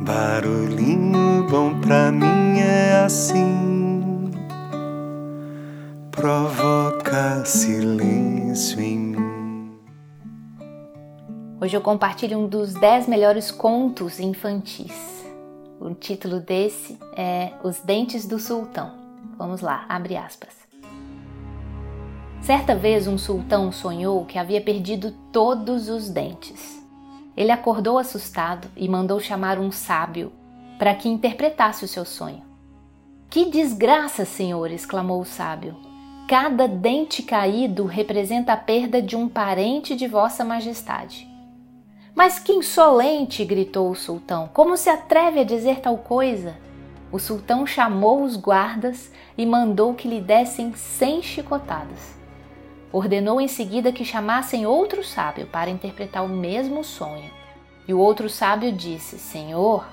Barulhinho bom pra mim é assim, provoca silêncio em mim. Hoje eu compartilho um dos 10 melhores contos infantis. O título desse é Os Dentes do Sultão. Vamos lá, abre aspas. Certa vez um sultão sonhou que havia perdido todos os dentes. Ele acordou assustado e mandou chamar um sábio para que interpretasse o seu sonho. Que desgraça, senhor! exclamou o sábio. Cada dente caído representa a perda de um parente de Vossa Majestade. Mas que insolente! gritou o sultão. Como se atreve a dizer tal coisa? O sultão chamou os guardas e mandou que lhe dessem cem chicotadas. Ordenou em seguida que chamassem outro sábio para interpretar o mesmo sonho. E o outro sábio disse: Senhor,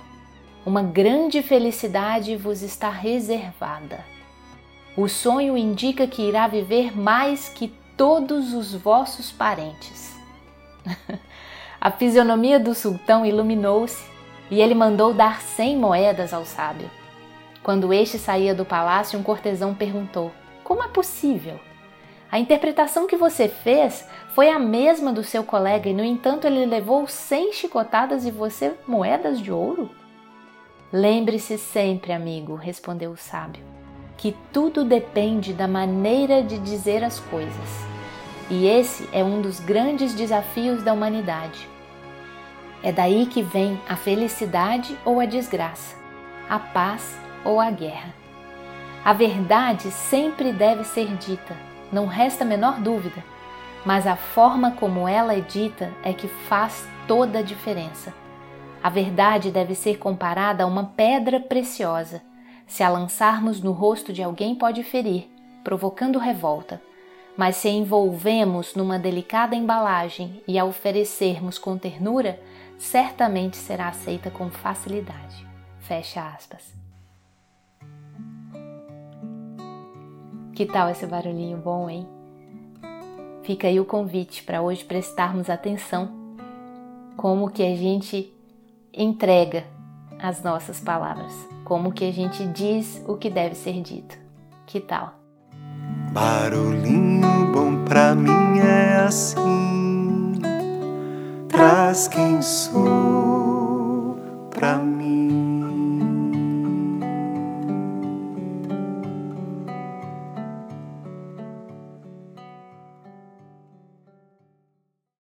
uma grande felicidade vos está reservada. O sonho indica que irá viver mais que todos os vossos parentes. A fisionomia do sultão iluminou-se e ele mandou dar cem moedas ao sábio. Quando este saía do palácio, um cortesão perguntou: Como é possível? A interpretação que você fez foi a mesma do seu colega e, no entanto, ele levou cem chicotadas e você moedas de ouro? Lembre-se sempre, amigo, respondeu o sábio, que tudo depende da maneira de dizer as coisas. E esse é um dos grandes desafios da humanidade. É daí que vem a felicidade ou a desgraça, a paz ou a guerra. A verdade sempre deve ser dita, não resta a menor dúvida, mas a forma como ela é dita é que faz toda a diferença. A verdade deve ser comparada a uma pedra preciosa. Se a lançarmos no rosto de alguém, pode ferir, provocando revolta. Mas se envolvemos numa delicada embalagem e a oferecermos com ternura, certamente será aceita com facilidade. Fecha aspas. Que tal esse barulhinho bom, hein? Fica aí o convite para hoje prestarmos atenção como que a gente entrega as nossas palavras, como que a gente diz o que deve ser dito. Que tal? Barulhinho bom pra mim é assim, traz quem sou